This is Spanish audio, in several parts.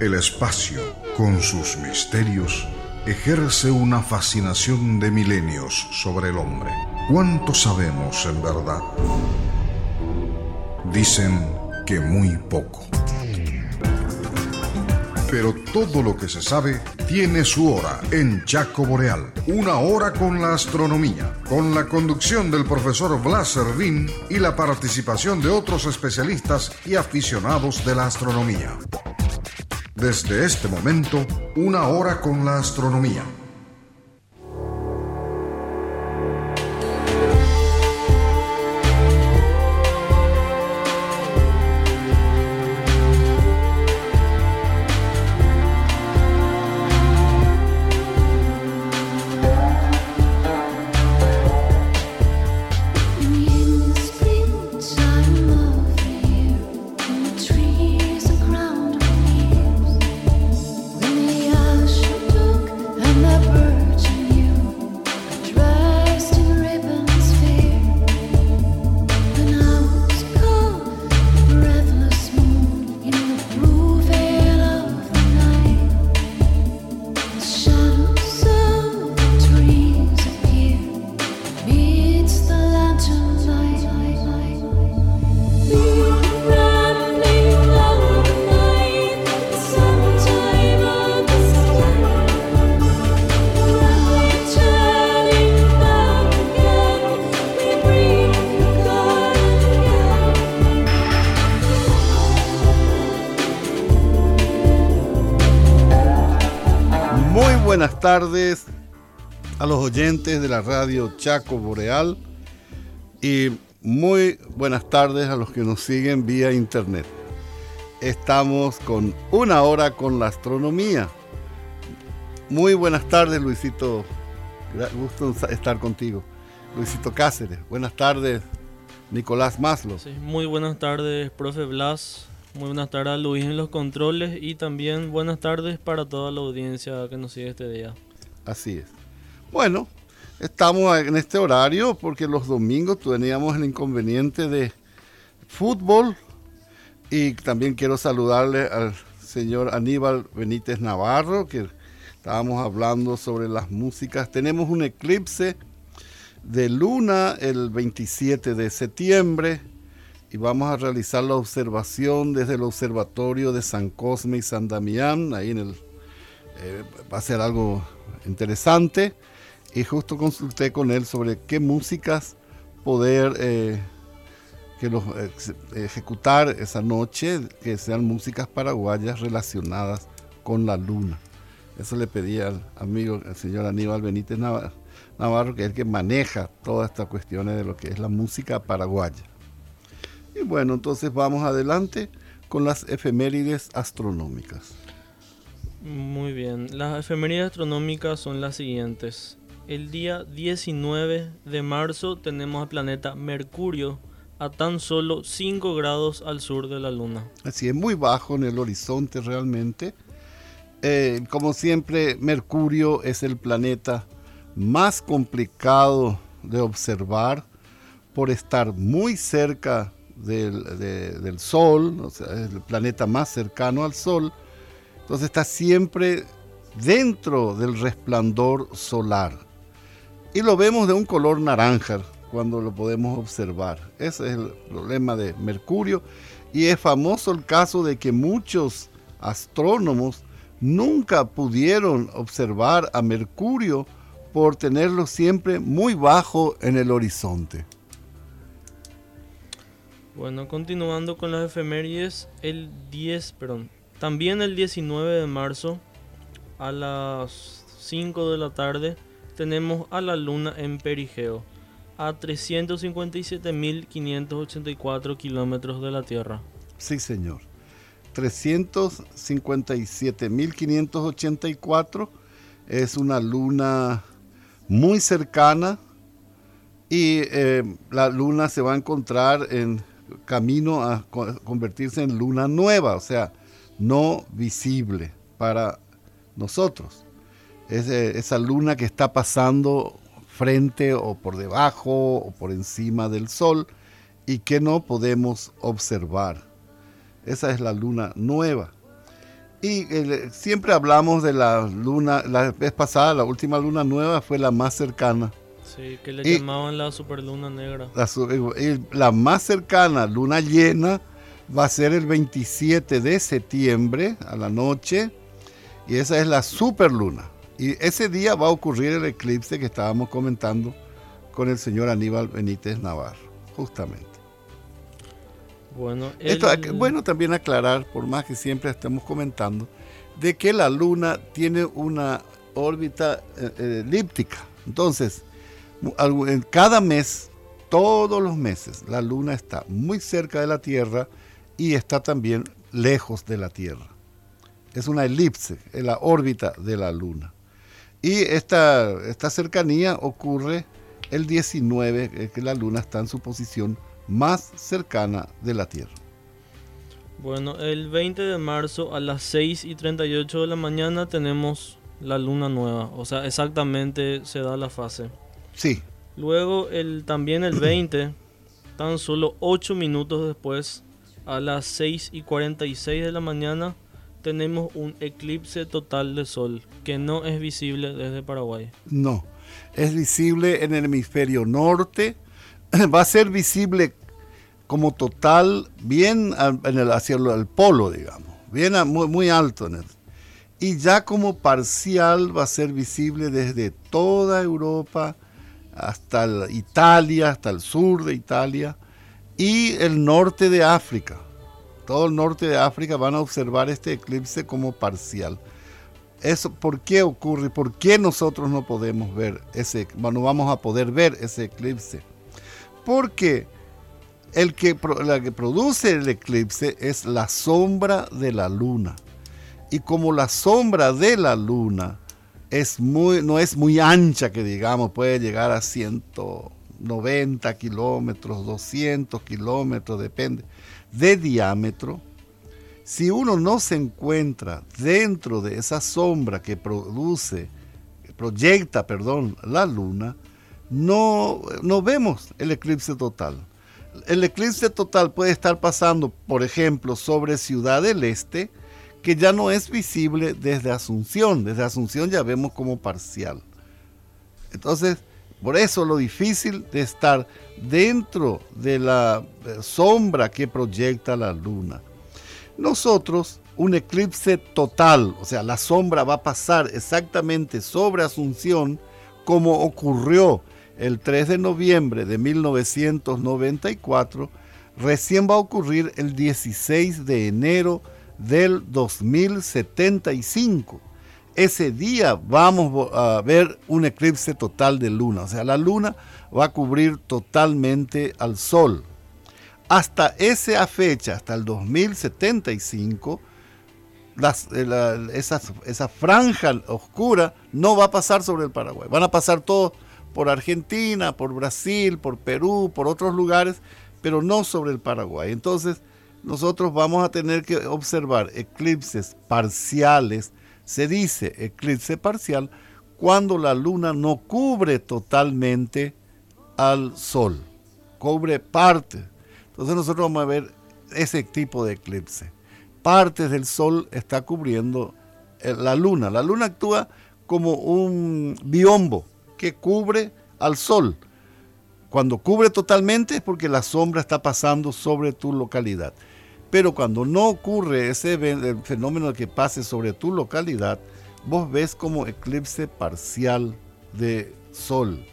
El espacio, con sus misterios, ejerce una fascinación de milenios sobre el hombre. ¿Cuánto sabemos en verdad? Dicen que muy poco. Pero todo lo que se sabe tiene su hora en Chaco Boreal. Una hora con la astronomía, con la conducción del profesor Blas Servín y la participación de otros especialistas y aficionados de la astronomía. Desde este momento, una hora con la astronomía tardes a los oyentes de la radio Chaco Boreal y muy buenas tardes a los que nos siguen vía internet. Estamos con una hora con la astronomía. Muy buenas tardes, Luisito. Gusto estar contigo. Luisito Cáceres. Buenas tardes, Nicolás Maslo. muy buenas tardes, profe Blas. Muy buenas tardes Luis en los controles y también buenas tardes para toda la audiencia que nos sigue este día. Así es. Bueno, estamos en este horario porque los domingos teníamos el inconveniente de fútbol y también quiero saludarle al señor Aníbal Benítez Navarro que estábamos hablando sobre las músicas. Tenemos un eclipse de luna el 27 de septiembre y vamos a realizar la observación desde el observatorio de San Cosme y San Damián, ahí en el... Eh, va a ser algo interesante y justo consulté con él sobre qué músicas poder eh, que los, eh, ejecutar esa noche, que sean músicas paraguayas relacionadas con la luna. Eso le pedí al amigo, el señor Aníbal Benítez Navarro, que es el que maneja todas estas cuestiones de lo que es la música paraguaya. Y bueno, entonces vamos adelante con las efemérides astronómicas. Muy bien, las efemérides astronómicas son las siguientes. El día 19 de marzo tenemos al planeta Mercurio a tan solo 5 grados al sur de la Luna. Así es, muy bajo en el horizonte realmente. Eh, como siempre, Mercurio es el planeta más complicado de observar por estar muy cerca del, Sol, o sea, es el planeta más cercano al Sol, entonces está siempre dentro del resplandor solar. Y lo vemos de un color naranja cuando lo podemos observar. Ese es el problema de Mercurio. Y es famoso el caso de que muchos astrónomos nunca pudieron observar a Mercurio por tenerlo siempre muy bajo en el horizonte. Bueno, continuando con las efemérides, el 10, perdón, también el 19 de marzo a las 5 de la tarde tenemos a la luna en perigeo a 357.584 kilómetros de la Tierra. Sí, señor. 357.584 es una luna muy cercana y eh, la luna se va a encontrar en camino a convertirse en luna nueva, o sea, no visible para nosotros. Es esa luna que está pasando frente o por debajo o por encima del sol y que no podemos observar. Esa es la luna nueva. Y eh, siempre hablamos de la luna, la vez pasada, la última luna nueva fue la más cercana. Sí, que le llamaban la superluna negra. La, la más cercana, luna llena, va a ser el 27 de septiembre a la noche. Y esa es la superluna. Y ese día va a ocurrir el eclipse que estábamos comentando con el señor Aníbal Benítez Navarro, justamente. Bueno, Esto, bueno también aclarar, por más que siempre estemos comentando, de que la Luna tiene una órbita eh, eh, elíptica. Entonces, en cada mes, todos los meses, la Luna está muy cerca de la Tierra y está también lejos de la Tierra. Es una elipse, en la órbita de la Luna. Y esta, esta cercanía ocurre el 19, eh, que la Luna está en su posición más cercana de la Tierra. Bueno, el 20 de marzo a las 6 y 38 de la mañana tenemos la luna nueva, o sea, exactamente se da la fase. Sí. Luego, el, también el 20, tan solo 8 minutos después, a las 6 y 46 de la mañana, tenemos un eclipse total de sol que no es visible desde Paraguay. No, es visible en el hemisferio norte, va a ser visible como total bien en el, hacia el polo, digamos, bien muy, muy alto en Y ya como parcial va a ser visible desde toda Europa hasta Italia, hasta el sur de Italia y el norte de África. Todo el norte de África van a observar este eclipse como parcial. Eso, ¿Por qué ocurre? ¿Por qué nosotros no podemos ver ese, no vamos a poder ver ese eclipse? porque el que, la que produce el eclipse es la sombra de la luna. Y como la sombra de la luna es muy, no es muy ancha, que digamos, puede llegar a 190 kilómetros, 200 kilómetros, depende, de diámetro, si uno no se encuentra dentro de esa sombra que produce, proyecta, perdón, la luna, no, no vemos el eclipse total. El eclipse total puede estar pasando, por ejemplo, sobre Ciudad del Este, que ya no es visible desde Asunción. Desde Asunción ya vemos como parcial. Entonces, por eso lo difícil de estar dentro de la eh, sombra que proyecta la luna. Nosotros, un eclipse total, o sea, la sombra va a pasar exactamente sobre Asunción como ocurrió el 3 de noviembre de 1994, recién va a ocurrir el 16 de enero del 2075. Ese día vamos a ver un eclipse total de luna, o sea, la luna va a cubrir totalmente al sol. Hasta esa fecha, hasta el 2075, esa, esa franja oscura no va a pasar sobre el Paraguay. Van a pasar todos por Argentina, por Brasil, por Perú, por otros lugares, pero no sobre el Paraguay. Entonces, nosotros vamos a tener que observar eclipses parciales. Se dice eclipse parcial cuando la luna no cubre totalmente al sol, cubre parte. Entonces nosotros vamos a ver ese tipo de eclipse. Partes del sol está cubriendo eh, la luna. La luna actúa como un biombo que cubre al sol. Cuando cubre totalmente es porque la sombra está pasando sobre tu localidad. Pero cuando no ocurre ese fenómeno que pase sobre tu localidad, vos ves como eclipse parcial de sol.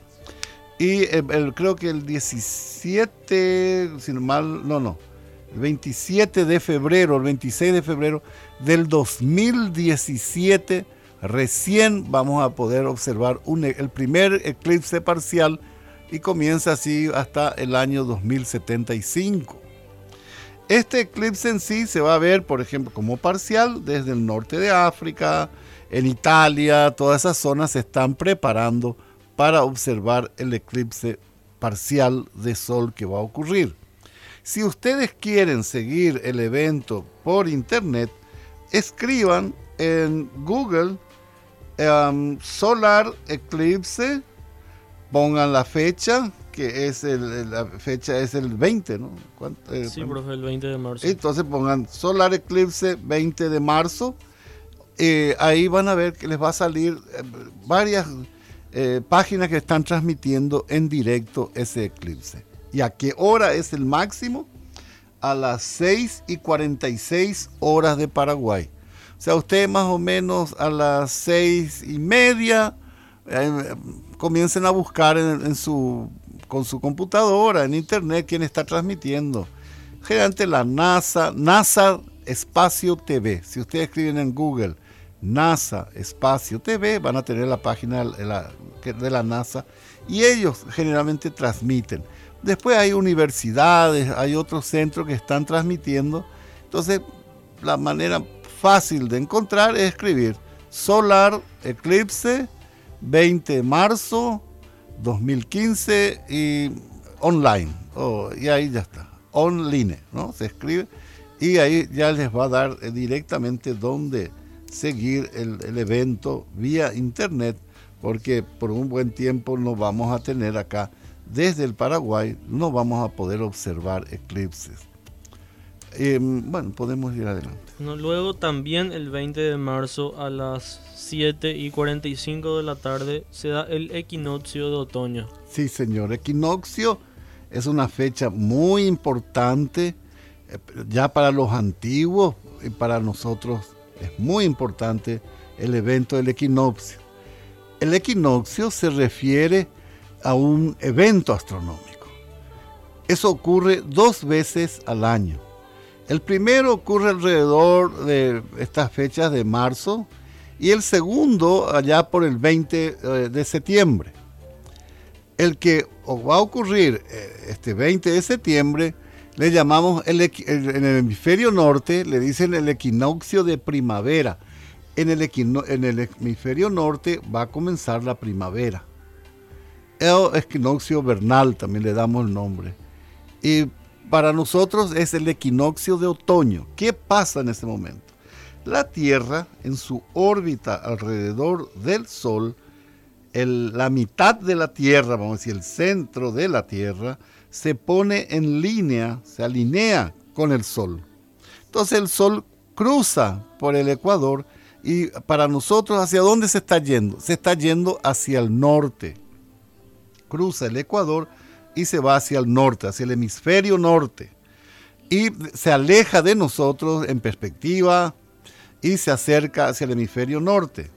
Y el, creo que el 17, sin mal, no, no, el 27 de febrero, el 26 de febrero del 2017 recién vamos a poder observar e, el primer eclipse parcial y comienza así hasta el año 2075. Este eclipse en sí se va a ver, por ejemplo, como parcial desde el norte de África, en Italia, todas esas zonas se están preparando para observar el eclipse parcial de sol que va a ocurrir. Si ustedes quieren seguir el evento por internet, escriban en Google Em, solar eclipse, pongan la fecha, que es el, la fecha es el 20, ¿no? Eh, sí, profe, el 20 de marzo. Entonces pongan solar eclipse 20 de marzo eh, ahí van a ver que les va a salir eh, varias eh, páginas que están transmitiendo en directo ese eclipse. ¿Y a qué hora es el máximo? A las 6 y 46 horas de Paraguay. O sea, usted más o menos a las 6 y media comiencen a buscar en, su, con su computadora, en internet, quién está transmitiendo. Generalmente la NASA, NASA Espacio TV. Si ustedes escriben en Google NASA Espacio TV, van a tener la página de la, de la NASA y ellos generalmente transmiten. Después hay universidades, hay otros centros que están transmitiendo. Entonces, la manera fácil de encontrar es escribir Solar Eclipse 20 de marzo 2015 y online. Oh, y ahí ya está. Online, ¿no? Se escribe y ahí ya les va a dar eh, directamente dónde seguir el, el, evento vía internet, porque por un buen tiempo no vamos a tener acá, desde el Paraguay, no vamos a poder observar eclipses. Em, bueno, podemos ir adelante. luego también el 20 de marzo a las 7 y 45 de la tarde se da el equinoccio de otoño. Sí, señor, equinoccio es una fecha muy importante eh, ya para los antiguos y para nosotros es muy importante el evento del equinoccio. El equinoccio se refiere a un evento astronómico. Eso ocurre dos veces al año. El primero ocurre alrededor de estas fechas de marzo y el segundo allá por el 20 eh, de septiembre. El que va a ocurrir eh, este 20 de septiembre le llamamos en el hemisferio norte, le dicen el equinoccio de primavera. En el, en el hemisferio norte va a comenzar la primavera. El equinoccio vernal también le damos el nombre. Y para nosotros es el equinoccio de otoño. ¿Qué pasa en ese momento? La Tierra, en su órbita alrededor del Sol, la mitad de la Tierra, vamos a decir, el centro de la Tierra, se pone en línea, se alinea con el Sol. Entonces el Sol cruza por el Ecuador y para nosotros, ¿hacia dónde se está yendo? Se está yendo hacia el norte. Cruza el Ecuador y se va hacia el norte, hacia el hemisferio norte. Y se aleja de nosotros en perspectiva y se acerca hacia el hemisferio norte.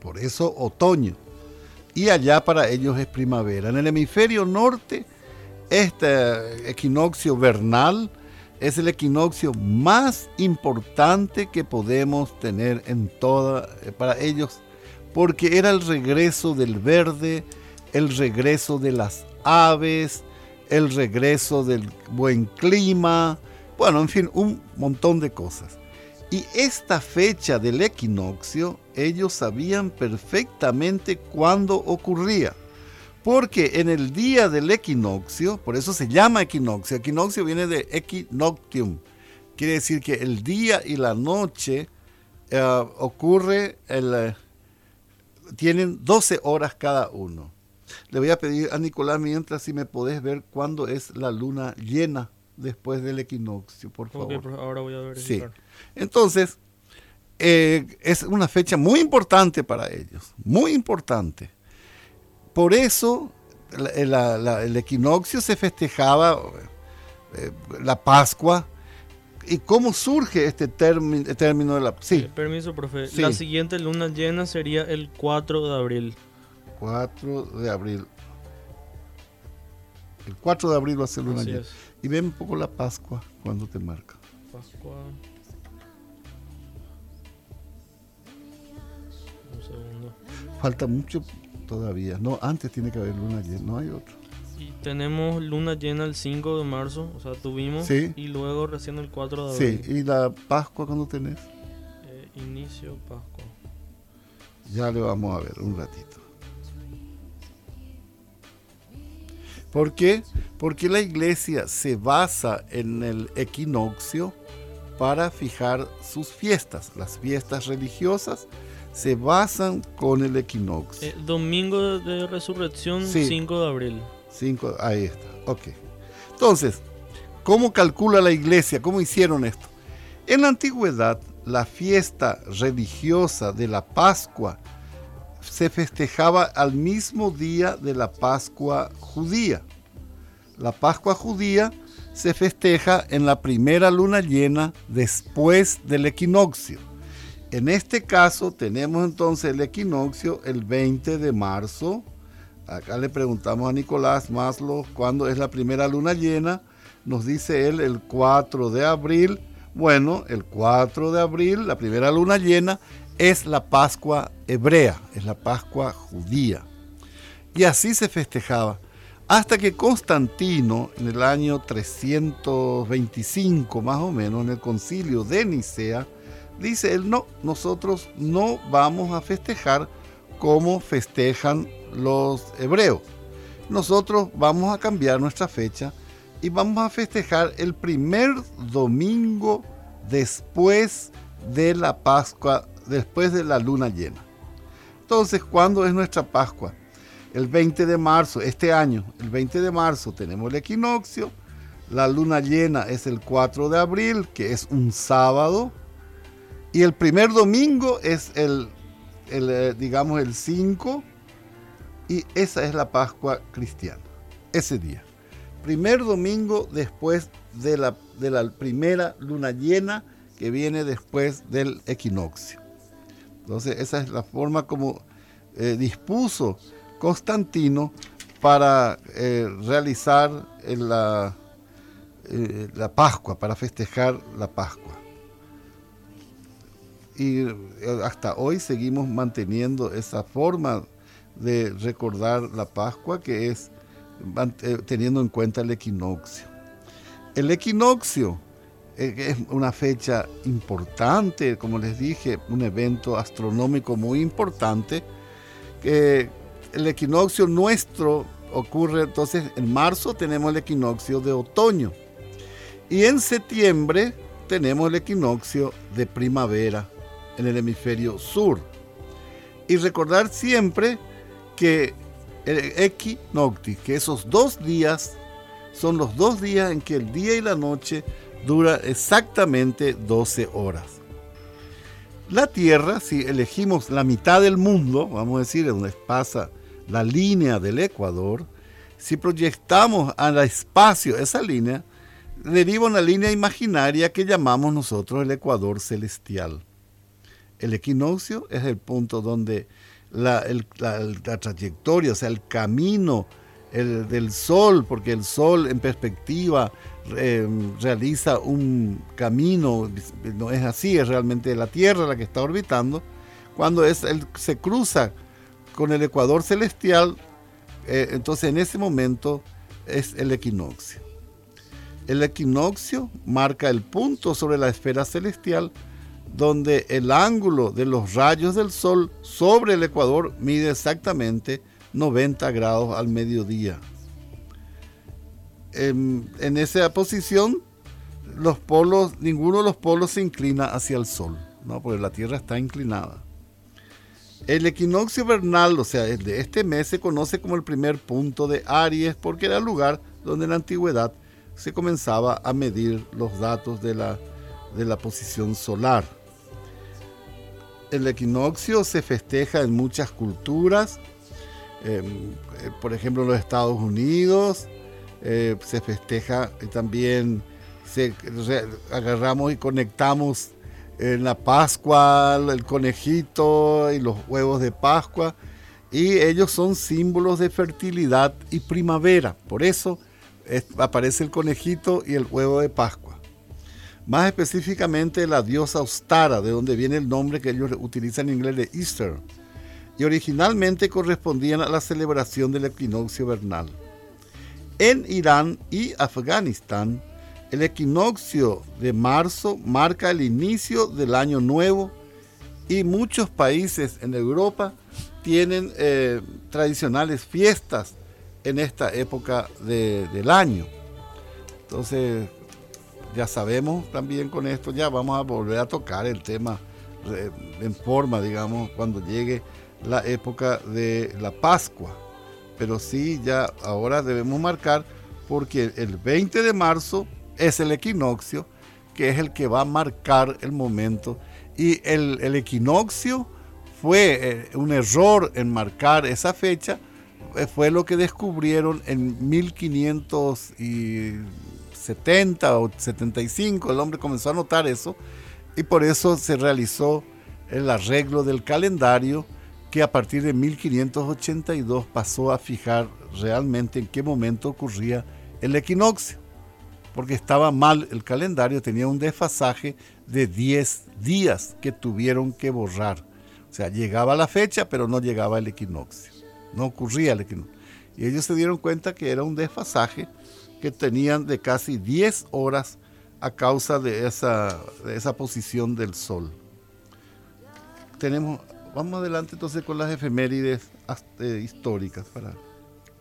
Por eso otoño. Y allá para ellos es primavera. En el hemisferio norte este equinoccio vernal es el equinoccio más importante que podemos tener en toda para ellos porque era el regreso del verde, el regreso de las aves, el regreso del buen clima, bueno, en fin, un montón de cosas. Y esta fecha del equinoccio, ellos sabían perfectamente cuándo ocurría. Porque en el día del equinoccio, por eso se llama equinoccio, equinoccio viene de equinoctium, quiere decir que el día y la noche eh, ocurre, el, eh, tienen 12 horas cada uno. Le voy a pedir a Nicolás mientras si me podés ver cuándo es la luna llena después del equinoccio, por favor. ahora voy a ver. Sí. Entonces, eh, es una fecha muy importante para ellos, muy importante. Por eso el equinoccio se festejaba, eh, la Pascua. ¿Y cómo surge este término de la... Sí. Eh, permiso, profe. La siguiente luna llena sería el 4 de abril. 4 de abril. El 4 de abril va a ser luna llena. Y ven un poco la Pascua cuando te marca. Pascua. Un segundo. Falta mucho todavía. No, antes tiene que haber luna llena, no hay otro. Y tenemos luna llena el 5 de marzo, o sea, tuvimos. Y luego recién el 4 de abril. Sí, ¿y la Pascua cuando tenés? Eh, inicio Pascua. Ya le vamos a ver un ratito. ¿Por qué? Porque la iglesia se basa en el equinoccio para fijar sus fiestas, las fiestas religiosas se basan con el equinoccio. Eh, domingo de resurrección, 5 de abril. 5, ahí está, ok. Entonces, ¿cómo calcula la iglesia? ¿Cómo hicieron esto? En la antigüedad, la fiesta religiosa de la Pascua se festejaba al mismo día de la Pascua judía. La Pascua judía se festeja en la primera luna llena después del equinoccio. En este caso tenemos entonces el equinoccio el 20 de marzo. Acá le preguntamos a Nicolás Maslow cuándo es la primera luna llena. Nos dice él el 4 de abril. Bueno, el 4 de abril, la primera luna llena, es la Pascua hebrea, es la Pascua judía. Y así se festejaba hasta que Constantino, en el año 325 más o menos, en el concilio de Nicea, dice él, no, nosotros no vamos a festejar como festejan los hebreos. Nosotros vamos a cambiar nuestra fecha y vamos a festejar el primer domingo después de la Pascua, después de la luna llena. Entonces, ¿cuándo es nuestra Pascua? el 20 de marzo, este año, el 20 de marzo tenemos el equinoccio, la luna llena es el 4 de abril, que es un sábado, y el primer domingo es el, eh, digamos, el 5, y esa es la Pascua cristiana, ese día. Primer domingo después de la, de la primera luna llena que viene después del equinoccio. Entonces, esa es la forma como eh, dispuso Constantino para eh, realizar la, eh, la Pascua, para festejar la Pascua. Y hasta hoy seguimos manteniendo esa forma de recordar la Pascua que es teniendo en cuenta el equinoccio. El equinoccio es una fecha importante, como les dije, un evento astronómico muy importante el equinoccio nuestro ocurre entonces en marzo tenemos el equinoccio de otoño y en septiembre tenemos el equinoccio de primavera en el hemisferio sur. Y recordar siempre que el equinocti, que esos dos días son los dos días en que el día y la noche dura exactamente 12 horas. La Tierra, si elegimos la mitad del mundo, vamos a decir, donde pasa la línea del Ecuador, si proyectamos al espacio esa línea, deriva una línea imaginaria que llamamos nosotros el Ecuador celestial. El equinoccio es el punto donde la, trayectoria, o sea, el camino del sol, porque el sol en perspectiva em, realiza un camino, no es así, es realmente la Tierra la que está orbitando, cuando es, se cruza con el ecuador celestial, eh, entonces en ese momento es el equinoccio. El equinoccio marca el punto sobre la esfera celestial donde el ángulo de los rayos del sol sobre el ecuador mide exactamente 90 grados al mediodía. En, esa posición, los polos, ninguno de los polos se inclina hacia el sol, ¿no? porque la Tierra está inclinada. El equinoccio vernal, o sea, de este mes, se conoce como el primer punto de Aries porque era el lugar donde en la antigüedad se comenzaba a medir los datos de la, de la posición solar. El equinoccio se festeja en muchas culturas, em, eh, por ejemplo en los Estados Unidos, eh, se festeja también, se, agarramos y conectamos en la Pascua, el conejito y los huevos de Pascua. Y ellos son símbolos de fertilidad y primavera. Por eso aparece el conejito y el huevo de Pascua. Más específicamente la diosa Ostara, de donde viene el nombre que ellos utilizan en inglés de Easter. Y originalmente correspondían a la celebración del equinoccio vernal. En Irán y Afganistán, el equinoccio de marzo marca el inicio del año nuevo y muchos países en Europa tienen eh, tradicionales fiestas en esta época del año. Entonces, ya sabemos también con esto, ya vamos a volver a tocar el tema eh, en forma, digamos, cuando llegue la época de la Pascua. Pero sí, ya ahora debemos marcar porque el 20 de marzo es el equinoccio, que es el que va a marcar el momento. Y el, equinoccio fue eh, un error en marcar esa fecha, eh, fue lo que descubrieron en 1570 o 75, el hombre comenzó a notar eso y por eso se realizó el arreglo del calendario que a partir de 1582 pasó a fijar realmente en qué momento ocurría el equinoccio, porque estaba mal el calendario, tenía un desfasaje de 10 días que tuvieron que borrar. O sea, llegaba la fecha, pero no llegaba el equinoccio, no ocurría el equinoccio. Y ellos se dieron cuenta que era un desfasaje que tenían de casi 10 horas a causa de esa, de esa posición del sol. Tenemos Vamos adelante entonces con las efemérides eh, históricas para.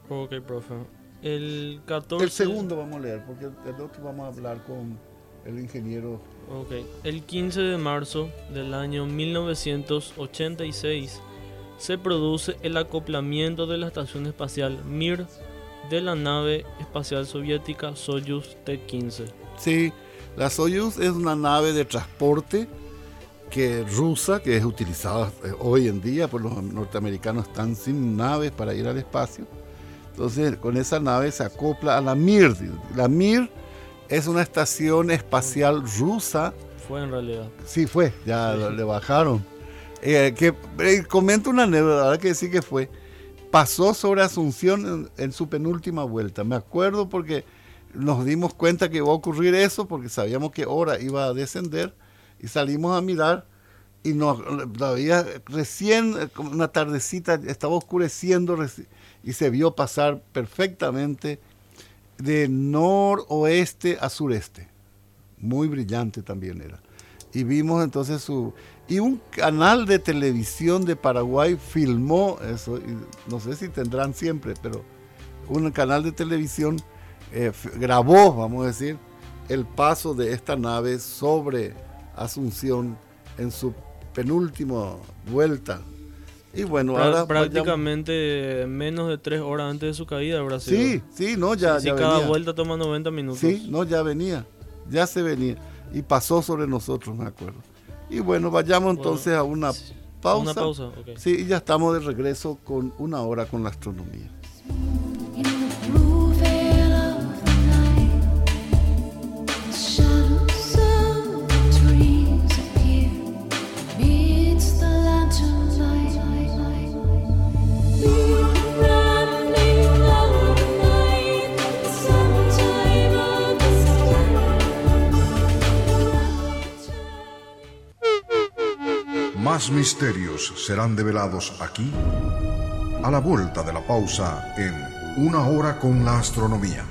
Ok, profe. El 14. El segundo vamos a leer, porque el otro vamos a hablar con el ingeniero. Ok. El 15 de marzo del año 1986 se produce el acoplamiento de la estación espacial Mir de la nave espacial soviética Soyuz T-15. Sí, la Soyuz es una nave de transporte que rusa, que es utilizada eh, hoy en día, por los norteamericanos están sin naves para ir al espacio. Entonces, con esa nave se acopla a la Mir. La Mir es una estación espacial rusa. Fue en realidad. Sí, fue, ya le bajaron. Eh, que eh, comento una anécdota, que sí que fue. Pasó sobre Asunción en, en, su penúltima vuelta. Me acuerdo porque nos dimos cuenta que iba a ocurrir eso, porque sabíamos que hora iba a descender y salimos a mirar y nos todavía recién una tardecita estaba oscureciendo y se vio pasar perfectamente de noroeste a sureste. Muy brillante también era. Y vimos entonces su... Y un canal de televisión de Paraguay filmó eso, no sé si tendrán siempre, pero un canal de televisión eh, grabó, vamos a decir, el paso de esta nave sobre Asunción en su penúltima vuelta. Y bueno, ahora prácticamente menos de tres horas antes de su caída sido. Sí, sí, no, ya, sí, cada vuelta toma 90 minutos. Sí, no, ya venía, ya se venía. Y pasó sobre nosotros, me acuerdo. Y bueno, vayamos entonces a una pausa. Una pausa, Sí, y ya estamos de regreso con una hora con la astronomía. Más misterios serán develados aquí a la vuelta de la pausa en Una hora con la astronomía.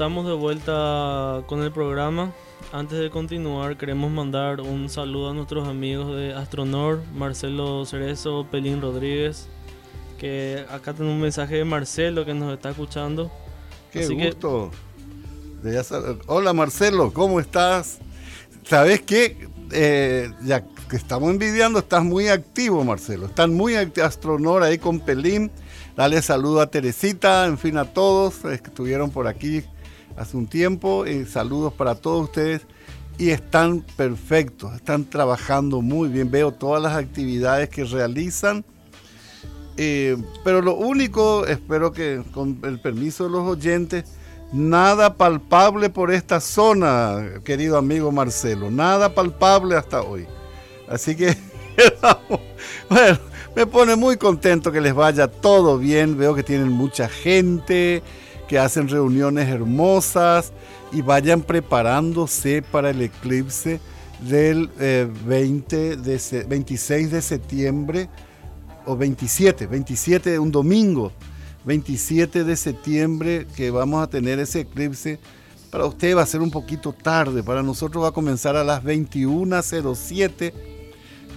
Estamos de vuelta con el programa. Antes de continuar, queremos mandar un saludo a nuestros amigos de Astronor, Marcelo Cerezo, Pelín Rodríguez, que acá tengo un mensaje de Marcelo que nos está escuchando. Qué gusto. Hola Marcelo, ¿cómo estás? ¿Sabes qué? Eh, ya que estamos envidiando, estás muy activo, Marcelo. Están muy activos, Astronor ahí con Pelín. Dale saludo a Teresita, en fin, a todos que estuvieron por aquí hace un tiempo. Y saludos para todos ustedes. Y están perfectos, están trabajando muy bien. Veo todas las actividades que realizan. Eh, pero lo único, espero que con el permiso de los oyentes, nada palpable por esta zona, querido amigo Marcelo. Nada palpable hasta hoy. Así que, bueno, me pone muy contento que les vaya todo bien. Veo que tienen mucha gente, que hacen reuniones hermosas y vayan preparándose para el eclipse del 20 eh, de, 26 de septiembre o 27, 27 un domingo, 27 de septiembre que vamos a tener ese eclipse. Para usted va a ser un poquito tarde, para nosotros va a comenzar a las 21.07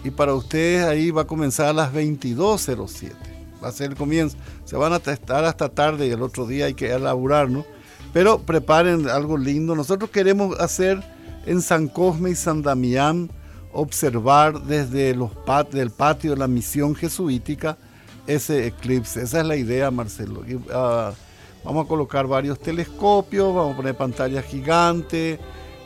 y para ustedes ahí va a comenzar a las 22.07. Ser el comienzo. Se van a estar hasta tarde y el otro día hay que elaborar, ¿no? Pero preparen algo lindo. Nosotros queremos hacer en San Cosme y San Damián, observar desde los del patio de la misión jesuítica ese eclipse. Esa es la idea, Marcelo. Ah, vamos a colocar varios telescopios, vamos a poner pantallas gigantes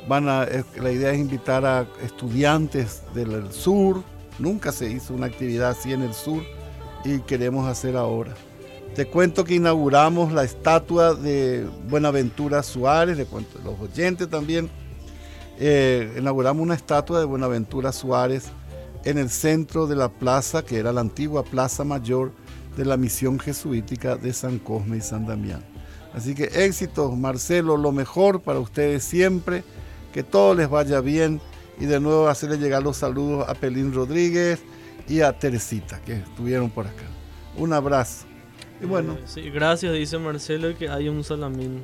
Van a, la idea es invitar a estudiantes del sur. Nunca se hizo una actividad así en el sur y queremos hacer ahora. Te cuento que inauguramos la estatua de Buenaventura Suárez, de cuento, los oyentes también. Eh, inauguramos una estatua de Buenaventura Suárez en el centro de la plaza, que era la antigua Plaza Mayor de la misión jesuítica de San Cosme y San Damián. Así que éxitos, Marcelo, lo mejor para ustedes siempre que todo les vaya bien y de nuevo hacerle llegar los saludos a Pelín Rodríguez y a Teresita que estuvieron por acá. Un abrazo. Y bueno. Sí, gracias, dice Marcelo, que hay un salamín.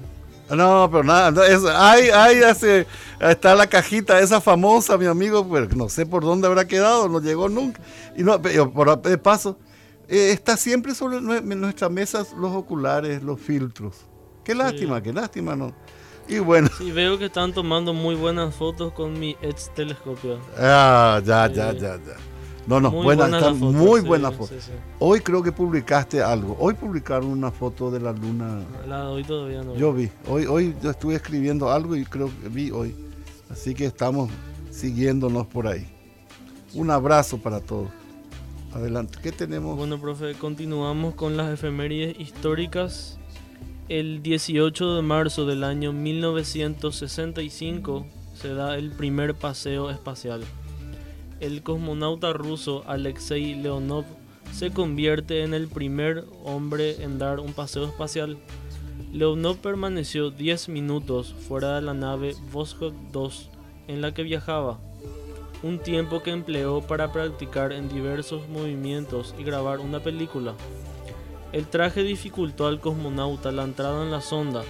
No, pero nada, es, hay, hay, hace, está la cajita esa famosa, mi amigo, pues no sé por dónde habrá quedado, no llegó nunca. Y no, por de paso, eh, está siempre sobre nuestras mesas los oculares, los filtros. Qué lástima, qué lástima, ¿no? Y bueno. Sí, veo que están tomando muy buenas fotos con mi ex telescopio. Ah, ya, ya, ya, ya. No, no, muy buenas, están muy buenas fotos. Hoy creo que publicaste algo. Hoy publicaron una foto de la luna. La hoy todavía no. Yo vi. Hoy, hoy yo estuve escribiendo algo y creo que vi hoy. Así que estamos siguiéndonos por ahí. Un abrazo para todos. Adelante. ¿Qué tenemos? Bueno, profe, continuamos con las efemérides históricas el 18 de marzo del año 1965 se da el primer paseo espacial. El cosmonauta ruso Alexei Leonov se convierte en el primer hombre en dar un paseo espacial. Leonov permaneció 10 minutos fuera de la nave Voskhod 2 en la que viajaba, un tiempo que empleó para practicar en diversos movimientos y grabar una película. El traje dificultó al cosmonauta la entrada en la sonda,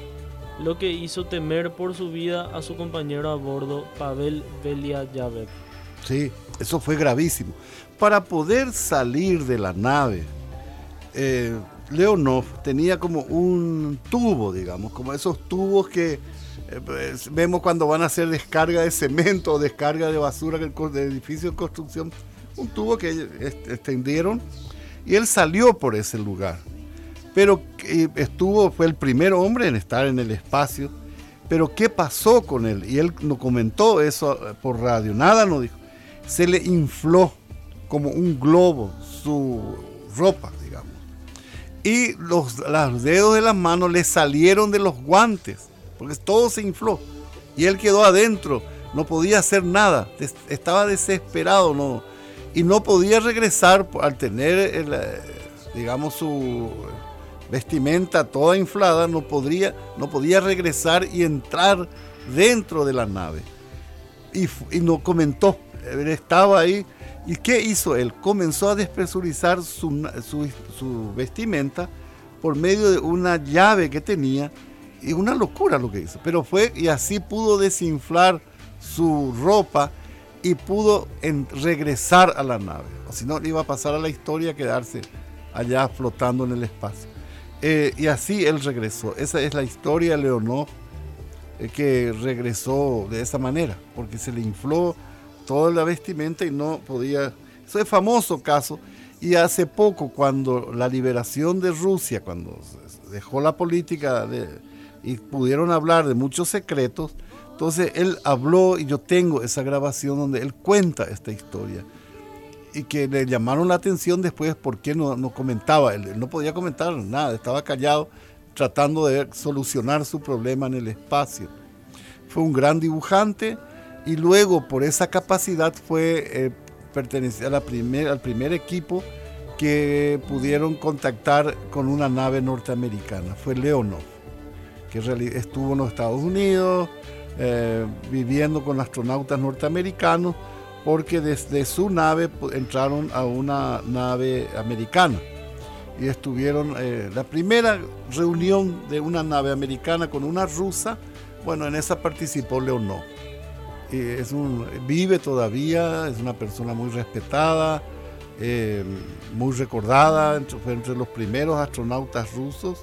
lo que hizo temer por su vida a su compañero a bordo, Pavel Belyayev. Sí, eso fue gravísimo. Para poder salir de la nave, eh, Leonov tenía como un tubo, digamos, como esos tubos que eh, pues, vemos cuando van a hacer descarga de cemento o descarga de basura del edificio de construcción. Un tubo que extendieron y él salió por ese lugar pero estuvo, fue el primer hombre en estar en el espacio. Pero ¿qué pasó con él? Y él no comentó eso eh, por radio, nada no dijo. Se le infló como un globo su ropa, digamos. Y los, los dedos de las manos le salieron de los guantes, porque todo se infló. Y él quedó adentro, no podía hacer nada, estaba desesperado, no, y no podía regresar al tener, eh, digamos, su vestimenta toda inflada, no, no podía regresar y entrar dentro de la nave. Y, y no comentó, estaba ahí. ¿Y qué hizo él? Comenzó a despresurizar su, su, vestimenta por medio de una llave que tenía y una locura lo que hizo. Pero fue y así pudo desinflar su ropa y pudo regresar a la nave. O si no, iba a pasar a la historia quedarse allá flotando en el espacio. Eh, y así él regresó. Esa es la historia de Leonor eh, que regresó de esa manera, porque se le infló toda la vestimenta y no podía. Eso es famoso caso. Y hace poco, cuando la liberación de Rusia, cuando dejó la política y pudieron hablar de muchos secretos, entonces él habló y yo tengo esa grabación donde él cuenta esta historia y que le llamaron la atención después porque no, no comentaba, él, no podía comentar nada, estaba callado tratando de solucionar su problema en el espacio. Fue un gran dibujante y luego por esa capacidad fue eh, al primer equipo que pudieron contactar con una nave norteamericana, fue Leonov, que estuvo en los Estados Unidos eh, viviendo con astronautas norteamericanos porque desde su nave entraron a una nave americana y estuvieron eh, la primera reunión de una nave americana con una rusa, bueno, en esa participó Leonov. Vive todavía, es una persona muy respetada, eh, muy recordada, fue entre los primeros astronautas rusos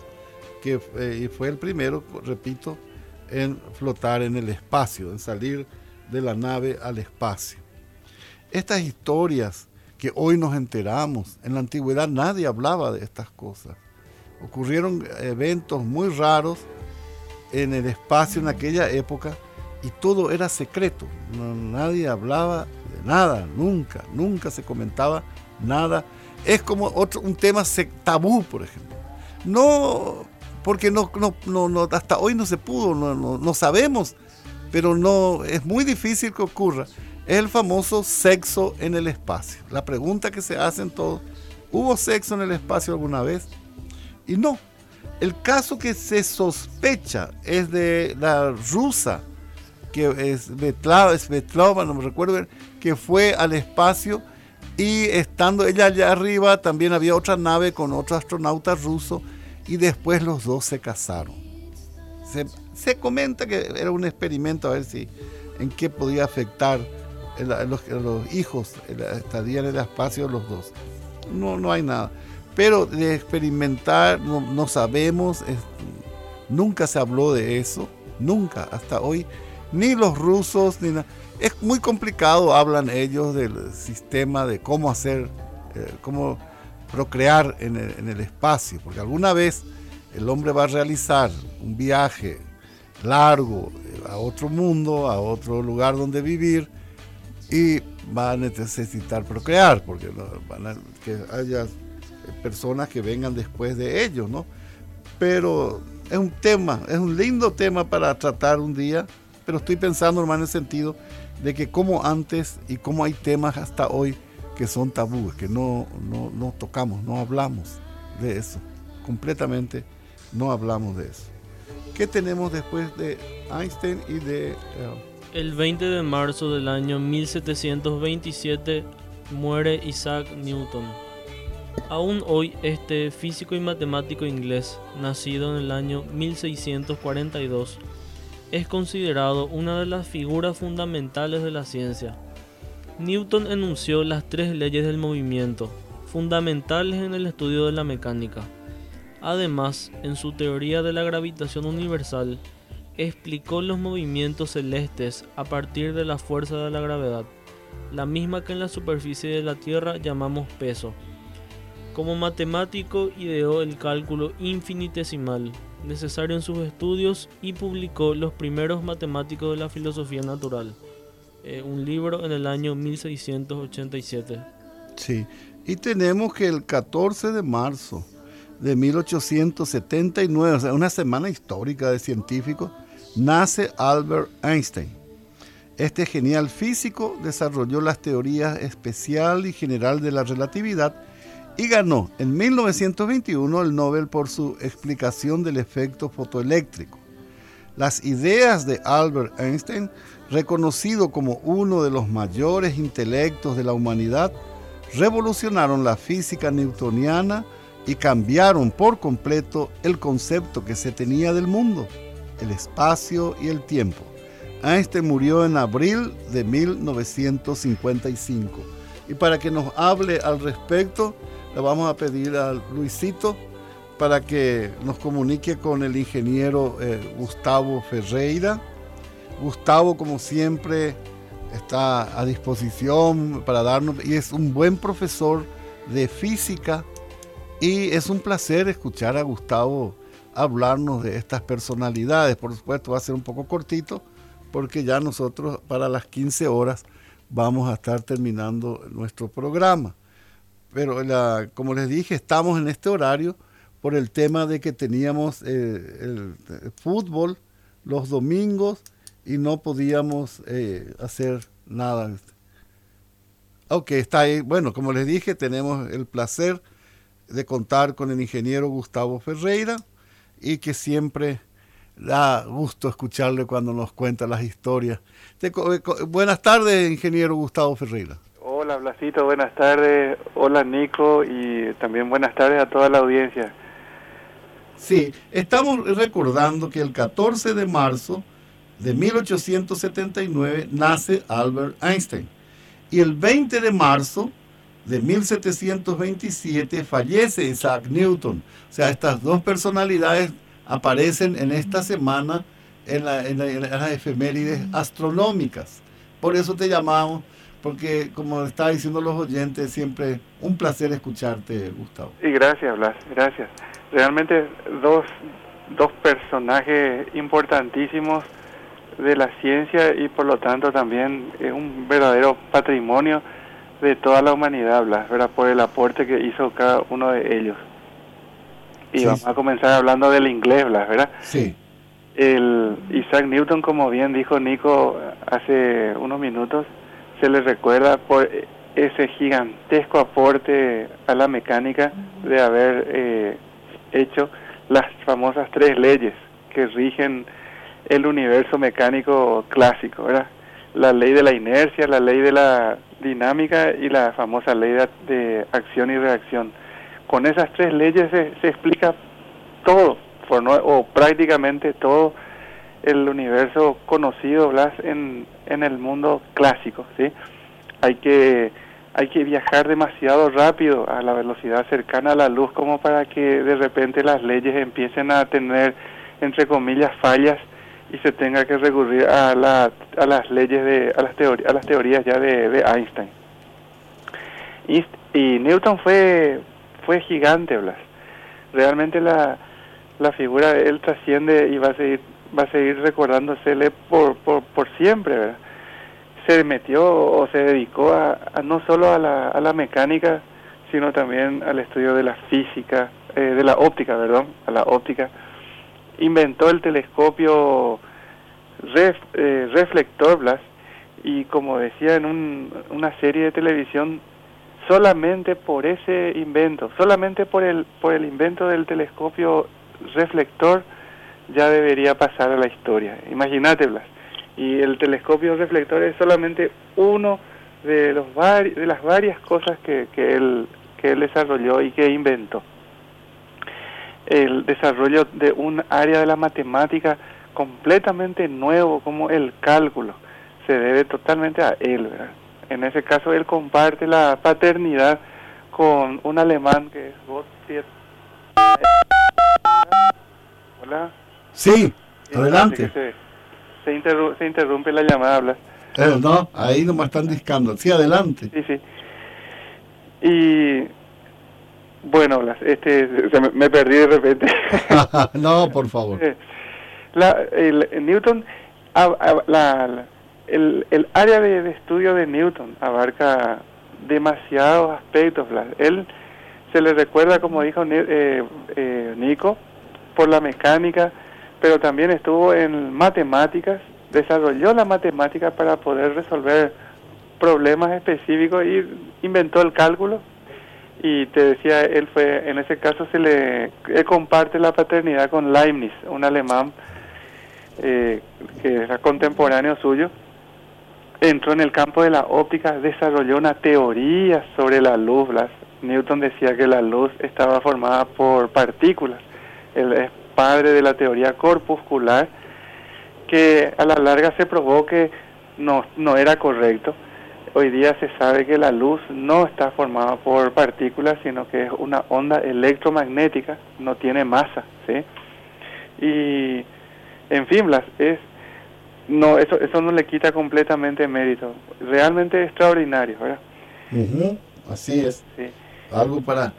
que, eh, y fue el primero, repito, en flotar en el espacio, en salir de la nave al espacio. Estas historias que hoy nos enteramos, en la antigüedad nadie hablaba de estas cosas. Ocurrieron eventos muy raros en el espacio en aquella época y todo era secreto. nadie hablaba de nada, nunca, nunca se comentaba nada. Es como otro, un tema tabú, por ejemplo. No, porque no, no, no, hasta hoy no se pudo, no, no sabemos, pero no, es muy difícil que ocurra es el famoso sexo en el espacio. La pregunta que se hacen todos, ¿hubo sexo en el espacio alguna vez? Y no. El caso que se sospecha es de la rusa, que es Svetlana, no me recuerdo, que fue al espacio y estando ella allá arriba también había otra nave con otro astronauta ruso y después los dos se casaron. Se, se comenta que era un experimento a ver si en qué podía afectar los, los, hijos estarían en el espacio los dos. No, no hay nada. Pero de experimentar no, sabemos, nunca se habló de eso, nunca, hasta hoy, ni los rusos, ni nada. Es muy complicado, hablan ellos del sistema de cómo hacer, eh, cómo procrear en el, espacio, porque alguna vez el hombre va a realizar un viaje largo eh, a otro mundo, a otro lugar donde vivir, y va a necesitar procrear, porque van a, que haya personas que vengan después de ellos, ¿no? Pero es un tema, es un lindo tema para tratar un día, pero estoy pensando, hermano, en el sentido de que como antes y como hay temas hasta hoy que son tabúes, que no, no, no tocamos, no hablamos de eso, completamente no hablamos de eso. ¿Qué tenemos después de Einstein y de... Eh, el 20 de marzo del año 1727 muere Isaac Newton. Aún hoy este físico y matemático inglés, nacido en el año 1642, es considerado una de las figuras fundamentales de la ciencia. Newton enunció las tres leyes del movimiento, fundamentales en el estudio de la mecánica. Además, en su teoría de la gravitación universal, explicó los movimientos celestes a partir de la fuerza de la gravedad, la misma que en la superficie de la Tierra llamamos peso. Como matemático ideó el cálculo infinitesimal necesario en sus estudios y publicó Los primeros matemáticos de la filosofía natural, eh, un libro en el año 1687. Sí, y tenemos que el 14 de marzo de 1879, o sea, una semana histórica de científicos, nace Albert Einstein. Este genial físico desarrolló las teorías especial y general de la relatividad y ganó en 1921 el Nobel por su explicación del efecto fotoeléctrico. Las ideas de Albert Einstein, reconocido como uno de los mayores intelectos de la humanidad, revolucionaron la física newtoniana y cambiaron por completo el concepto que se tenía del mundo. el espacio y el tiempo. Einstein murió en abril de 1955. Y para que nos hable al respecto, le vamos a pedir a Luisito para que nos comunique con el ingeniero eh, Gustavo Ferreira. Gustavo, como siempre, está a disposición para darnos y es un buen profesor de física y es un placer escuchar a Gustavo hablarnos de estas personalidades. Por supuesto va a ser un poco cortito porque ya nosotros para las 15 horas vamos a estar terminando nuestro programa. Pero como les dije, estamos en este horario por el tema de que teníamos eh, el, fútbol los domingos y no podíamos eh, hacer nada. Ok, está ahí. Bueno, como les dije, tenemos el placer de contar con el ingeniero Gustavo Ferreira y que siempre da gusto escucharle cuando nos cuenta las historias. Eh, buenas tardes, ingeniero Gustavo Ferreira. Hola, Blasito, buenas tardes. Hola, Nico, y también buenas tardes a toda la audiencia. Sí, estamos recordando que el 14 de marzo de 1879 nace Albert Einstein y el 20 de marzo de 1727 fallece Isaac Newton. O sea, estas dos personalidades aparecen en esta semana en, las efemérides astronómicas. Por eso te llamamos, porque como está diciendo los oyentes, siempre un placer escucharte, Gustavo. Y gracias, Blas, gracias. Realmente dos, dos personajes importantísimos de la ciencia y por lo tanto también es un verdadero patrimonio de toda la humanidad, Blas, ¿verdad? por el aporte que hizo cada uno de ellos. Y vamos a comenzar hablando del inglés, Blas, ¿verdad? Sí. El Isaac Newton, como bien dijo Nico hace unos minutos, se le recuerda por ese gigantesco aporte a la mecánica de haber eh, hecho las famosas tres leyes que rigen el universo mecánico clásico, ¿verdad? La ley de la inercia, la ley de la dinámica y la famosa ley de acción y reacción con esas tres leyes se, explica todo, o prácticamente todo el universo conocido, Blas, en, en el mundo clásico, ¿sí? Hay que, hay que viajar demasiado rápido a la velocidad cercana a la luz como para que de repente las leyes empiecen a tener, entre comillas, fallas y se tenga que recurrir a, la, a las leyes de, a las, teorías a las teorías ya de, de Einstein. Y, y Newton fue fue gigante, Blas. Realmente la, la figura él trasciende y va a seguir va a seguir recordándosele por, por, por siempre, ¿verdad? Se metió o se dedicó a, no solo a la, a la mecánica, sino también al estudio de la física, eh, de la óptica, perdón, a la óptica. Inventó el telescopio eh, reflector, Blas, y como decía en un, una serie de televisión, solamente por ese invento, solamente por el, por el invento del telescopio reflector, ya debería pasar a la historia. Imagínate, Blas. Y el telescopio reflector es solamente uno de, los de las varias cosas que, que, él, que él desarrolló y que inventó. El desarrollo de un área de la matemática completamente nuevo como el cálculo se debe totalmente a él, en ese caso él comparte la paternidad con un alemán que es Gottfried. Hola. Sí, adelante. Se, se, interrumpe la llamada, habla. Eh, no, ahí nomás están discando. Sí, adelante. Sí, sí. Y bueno, este, me, perdí de repente. no, por favor. La, el, Newton, la el, el área de, estudio de Newton abarca demasiados aspectos. Él se le recuerda, como dijo eh, eh, Nico, por la mecánica, pero también estuvo en matemáticas, desarrolló la matemática para poder resolver problemas específicos y inventó el cálculo. Y te decía, él fue, en ese caso se le comparte la paternidad con Leibniz, un alemán eh, que era contemporáneo suyo, entró en el campo de la óptica, desarrolló una teoría sobre la luz. Newton decía que la luz estaba formada por partículas. Él padre de la teoría corpuscular que a la larga se probó que no, no era correcto. Hoy día se sabe que la luz no está formada por partículas, sino que es una onda electromagnética, no tiene masa, ¿sí? Y, en fin, Blas, es, no, eso, eso no le quita completamente mérito. Realmente extraordinario, ¿verdad? Así es. Algo para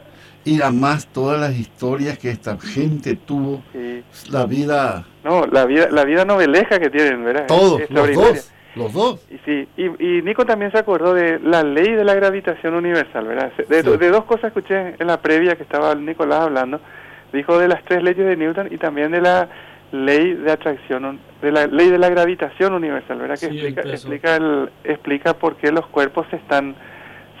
ir a más todas las historias que esta gente tuvo, la vida... No, la vida, la vida novelesca que tienen, ¿verdad? Todos, los dos. Los dos. Y, sí, y, Nico también se acordó de la ley de la gravitación universal, ¿verdad? De, de, dos cosas escuché en la previa que estaba Nicolás hablando. Dijo de las tres leyes de Newton y también de la ley de atracción, de la ley de la gravitación universal, ¿verdad? Que explica, explica, el, explica por qué los cuerpos se están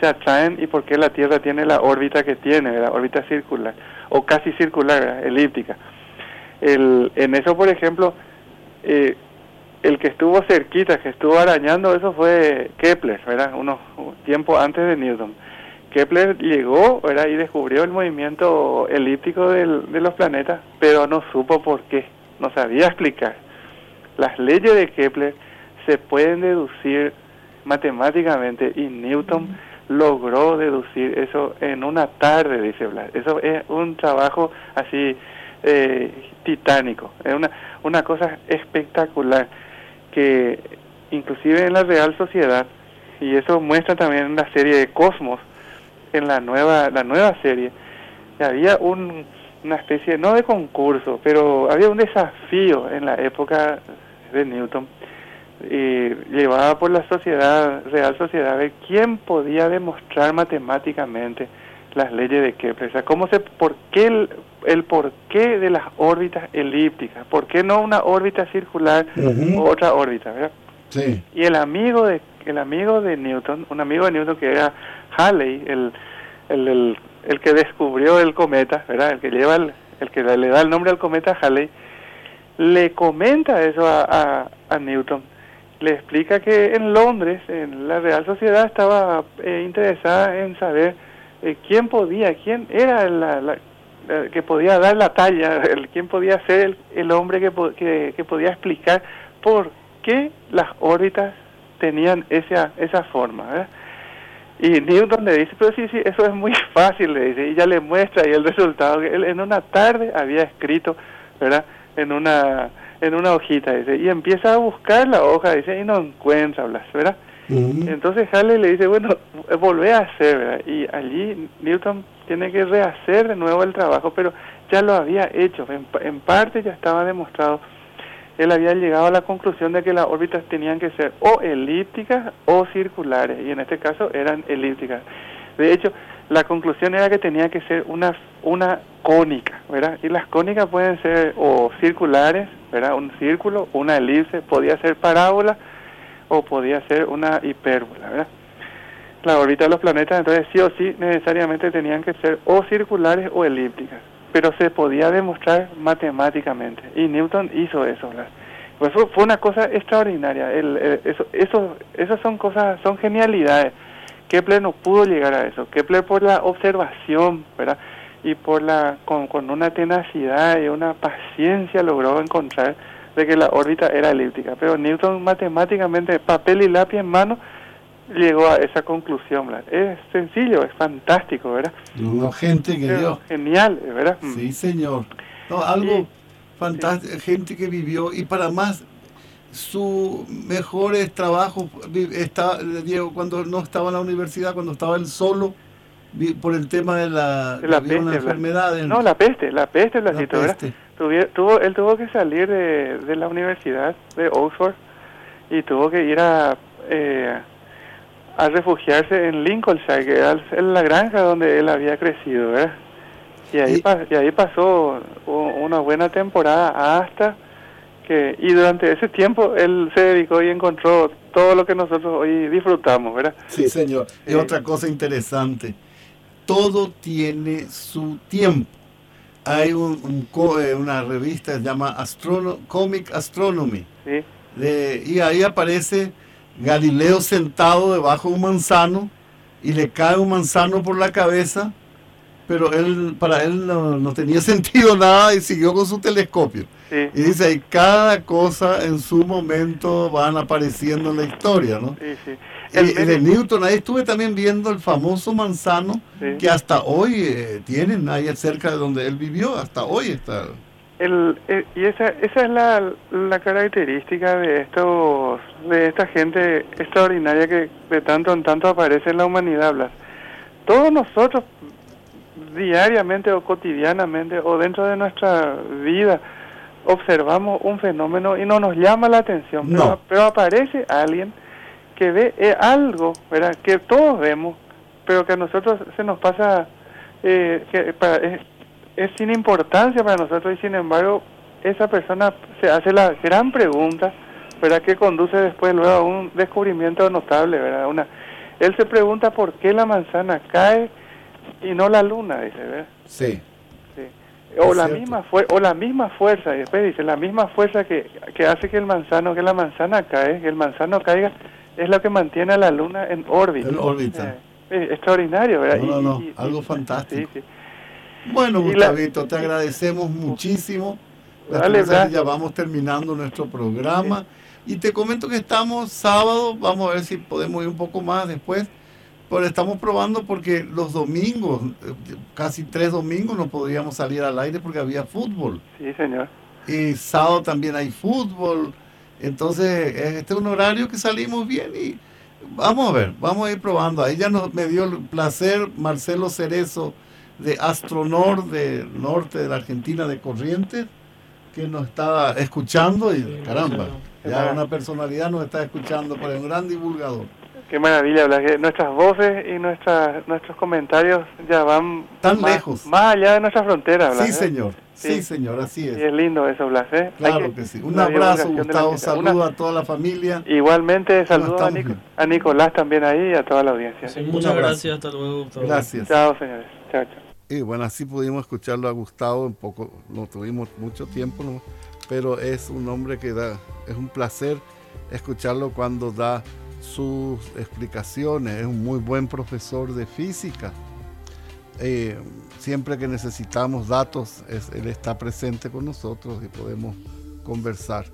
se atraen y por qué la Tierra tiene la órbita que tiene, la órbita circular, o casi circular, elíptica. El, en eso, por ejemplo, eh, el que estuvo cerquita, que estuvo arañando, eso fue Kepler, ¿verdad? Unos tiempo antes de Newton. Kepler llegó, ¿verdad? Y descubrió el movimiento elíptico del, de los planetas, pero no supo por qué, no sabía explicar. Las leyes de Kepler se pueden deducir matemáticamente y Newton logró deducir eso en una tarde, dice Blas. Eso es un trabajo así eh, titánico, es una, una cosa espectacular que inclusive en la Real Sociedad, y eso muestra también en la serie de Cosmos, en la nueva, la nueva serie, había un, una especie, no de concurso, pero había un desafío en la época de Newton y llevada por la sociedad, Real Sociedad, de quién podía demostrar matemáticamente las leyes de Kepler, o sea, cómo se, por qué el, el porqué de las órbitas elípticas, por qué no una órbita circular u otra órbita, ¿verdad? Sí. Y el amigo de el amigo de Newton, un amigo de Newton que era Halley, el, el, el, que descubrió el cometa, ¿verdad? El que lleva el, el que le da el nombre al cometa Halley, le comenta eso a, a Newton le explica que en Londres, en la Real Sociedad, estaba eh, interesada en saber eh, quién podía, quién era la, que podía dar la talla, el, quién podía ser el, hombre que, que, podía explicar por qué las órbitas tenían esa, esa forma. Y Newton le dice, pero sí, sí, eso es muy fácil, le dice, y ya le muestra y el resultado, que él en una tarde había escrito, ¿verdad? En una en una hojita, dice, y empieza a buscar la hoja, dice, y no encuentra, ¿verdad? Entonces Halley le dice, bueno, volvé a hacer, ¿verdad? Y allí Newton tiene que rehacer de nuevo el trabajo, pero ya lo había hecho, en, en parte ya estaba demostrado. Él había llegado a la conclusión de que las órbitas tenían que ser o elípticas o circulares, y en este caso eran elípticas. De hecho, la conclusión era que tenía que ser una, una cónica, ¿verdad? Y las cónicas pueden ser o circulares, ¿verdad? Un círculo, una elipse, podía ser parábola o podía ser una hipérbola, ¿verdad? La órbita de los planetas, entonces sí o sí necesariamente tenían que ser o circulares o elípticas, pero se podía demostrar matemáticamente y Newton hizo eso, ¿verdad? Pues fue una cosa extraordinaria, el, esas son cosas, son genialidades Kepler no pudo llegar a eso. Kepler por la observación, ¿verdad? Y por la con, una tenacidad y una paciencia logró encontrar de que la órbita era elíptica. Pero Newton matemáticamente, papel y lápiz en mano, llegó a esa conclusión. ¿verdad? Es sencillo, es fantástico, ¿verdad? No, gente que dio. Genial, ¿verdad? Sí, señor. algo fantástico, gente que vivió y para más sus mejores trabajos está Diego cuando no estaba en la universidad cuando estaba él solo por el tema de la, la peste, enfermedad no la peste la peste la, la tuvo él tuvo que salir de, de, la universidad de Oxford y tuvo que ir a eh, a refugiarse en Lincolnshire que era la granja donde él había crecido ¿verdad? y ahí y ahí pasó una buena temporada hasta que y durante ese tiempo él se dedicó y encontró todo lo que nosotros hoy disfrutamos, ¿verdad? Sí, señor. Y otra cosa interesante, todo tiene su tiempo. Hay un, eh, una revista que se llama Astrono Comic Astronomy. Sí. y ahí aparece Galileo sentado debajo de un manzano y le cae un manzano por la cabeza pero él para él no, tenía sentido nada y siguió con su telescopio. Y dice, y cada cosa en su momento van apareciendo en la historia, ¿no? Sí, sí. Y, de Newton, ahí estuve también viendo el famoso manzano que hasta hoy eh, tienen ahí cerca de donde él vivió, hasta hoy está. El, eh, y esa, esa es la, la característica de estos de esta gente extraordinaria que de tanto en tanto aparece en la humanidad, Blas. Todos nosotros diariamente o cotidianamente o dentro de nuestra vida observamos un fenómeno y no nos llama la atención, pero, aparece alguien que ve eh, algo, ¿verdad? que todos vemos, pero que a nosotros se nos pasa, eh, que es, sin importancia para nosotros y sin embargo esa persona se hace la gran pregunta, ¿verdad? que conduce después luego a un descubrimiento notable, ¿verdad? Una, él se pregunta por qué la manzana cae y no la luna, dice, ¿verdad? Sí. O la, misma o la misma fuerza, y después dice, la misma fuerza que, que hace que el manzano, que la manzana cae, que el manzano caiga, es lo que mantiene a la luna en órbita. En órbita. Eh, extraordinario, ¿verdad? No, no, algo fantástico. Bueno, Gustavito, te agradecemos muchísimo. Dale, ya vamos terminando nuestro programa. Y te comento que estamos sábado, vamos a ver si podemos ir un poco más después pero estamos probando porque los domingos, casi tres domingos, no podríamos salir al aire porque había fútbol. Sí, señor. Y sábado también hay fútbol. Entonces, este es un horario que salimos bien y vamos a ver, vamos a ir probando. Ahí ya nos, me dio el placer Marcelo Cerezo de Astronor del norte de la Argentina de Corrientes, que nos estaba escuchando y caramba, ya una personalidad nos está escuchando, por un gran divulgador. Qué maravilla, que nuestras voces y nuestras, nuestros comentarios ya van tan lejos, más allá de nuestra frontera. Blas, sí, ¿eh? señor, sí. señor, así es. Y es lindo eso, Blas. ¿eh? Claro que, sí. Un abrazo, Gustavo, saludo a toda la familia. Igualmente, saludo a, Nicolás también ahí y a toda la audiencia. muchas gracias, hasta luego, Gustavo. Gracias. Chao, señores. Chao, chao. Y bueno, así pudimos escucharlo a Gustavo, un poco, no tuvimos mucho tiempo, pero es un hombre que da, es un placer escucharlo cuando da sus explicaciones, es un muy buen profesor de física. Eh, siempre que necesitamos datos, él está presente con nosotros y podemos conversar.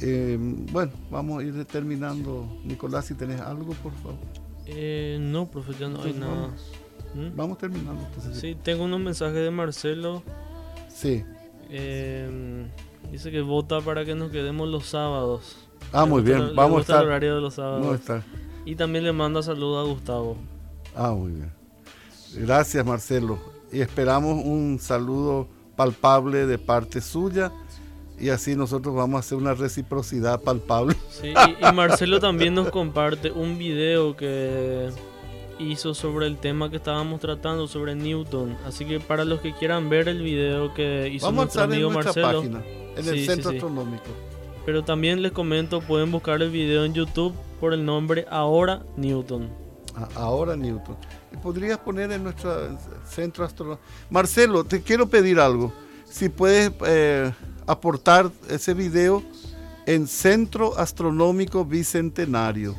Eh, bueno, vamos a ir terminando. Nicolás, si tenés algo, por favor. Eh, no, profe, ya no hay nada. ¿Mm? Vamos, terminando. Sí, tengo unos mensajes de Marcelo. Sí. dice que vota para que nos quedemos los sábados. Ah, muy bien. Vamos a estar. El horario de los sábados. Y también le manda saludos a Gustavo. Ah, muy bien. Gracias, Marcelo. Y esperamos un saludo palpable de parte suya. Y así nosotros vamos a hacer una reciprocidad palpable. Sí, y, Marcelo también nos comparte un video que hizo sobre el tema que estábamos tratando, sobre Newton. Así que para los que quieran ver el video que hizo nuestro amigo en Marcelo. Página, en el Centro Astronómico. Pero también les comento, pueden buscar el video en YouTube por el nombre Ahora Newton. Ahora Newton. ¿Podrías poner en nuestro centro astronómico? Marcelo, te quiero pedir algo. Si puedes eh, aportar ese video en Centro Astronómico Bicentenario.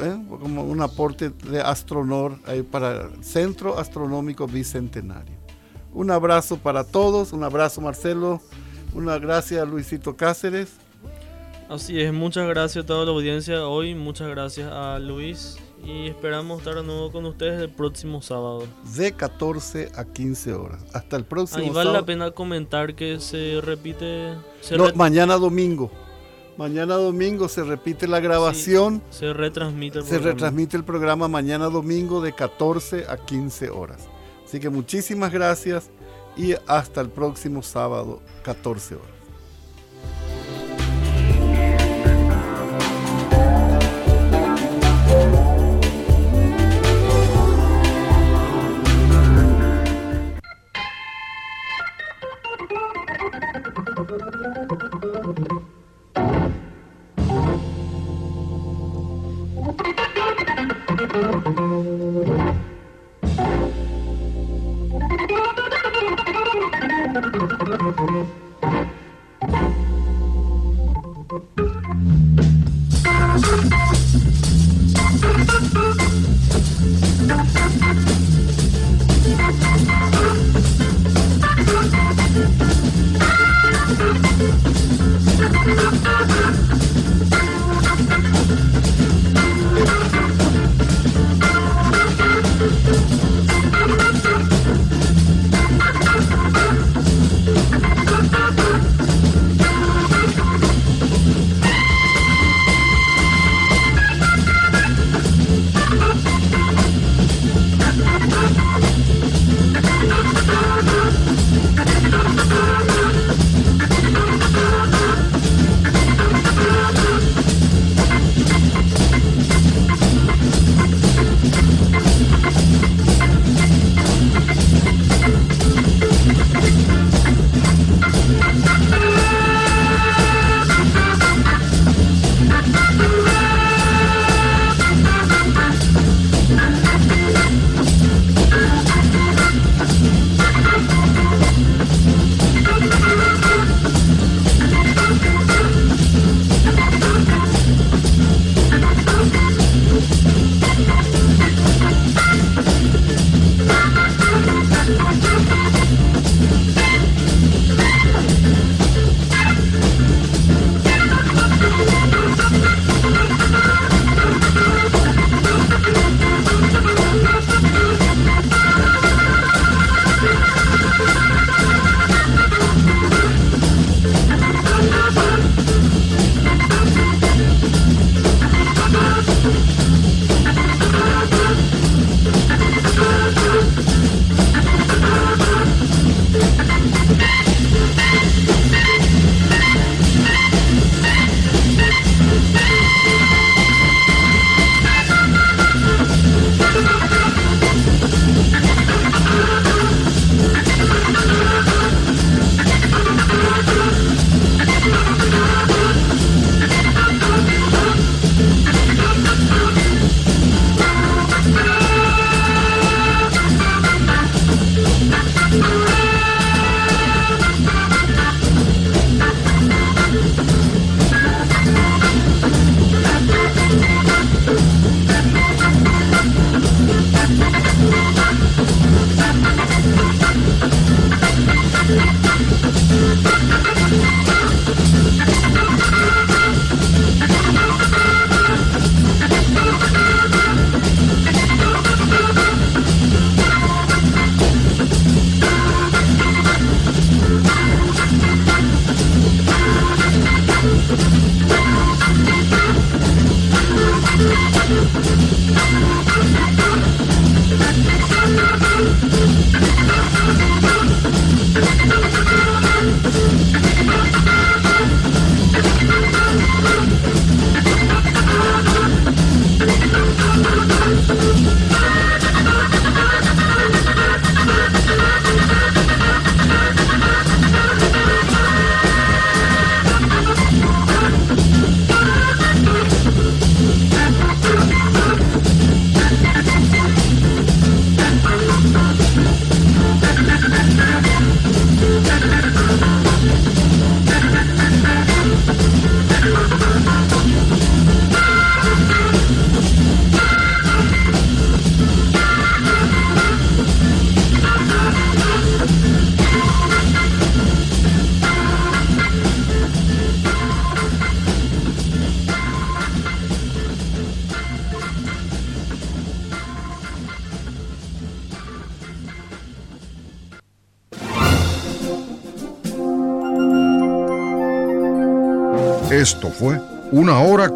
¿eh? Como un aporte de Astronor para Centro Astronómico Bicentenario. Un abrazo para todos, un abrazo Marcelo. Una gracias Luisito Cáceres. Así es, muchas gracias a toda la audiencia hoy, muchas gracias a Luis y esperamos estar de nuevo con ustedes el próximo sábado. De 14 a 15 horas. Hasta el próximo Ahí vale la pena comentar que se repite... mañana domingo. Mañana domingo se repite la grabación. se retransmite el Se retransmite el programa mañana domingo de 14 a 15 horas. Así que muchísimas gracias y hasta el próximo sábado, 14 horas.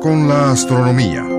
Con la Astronomía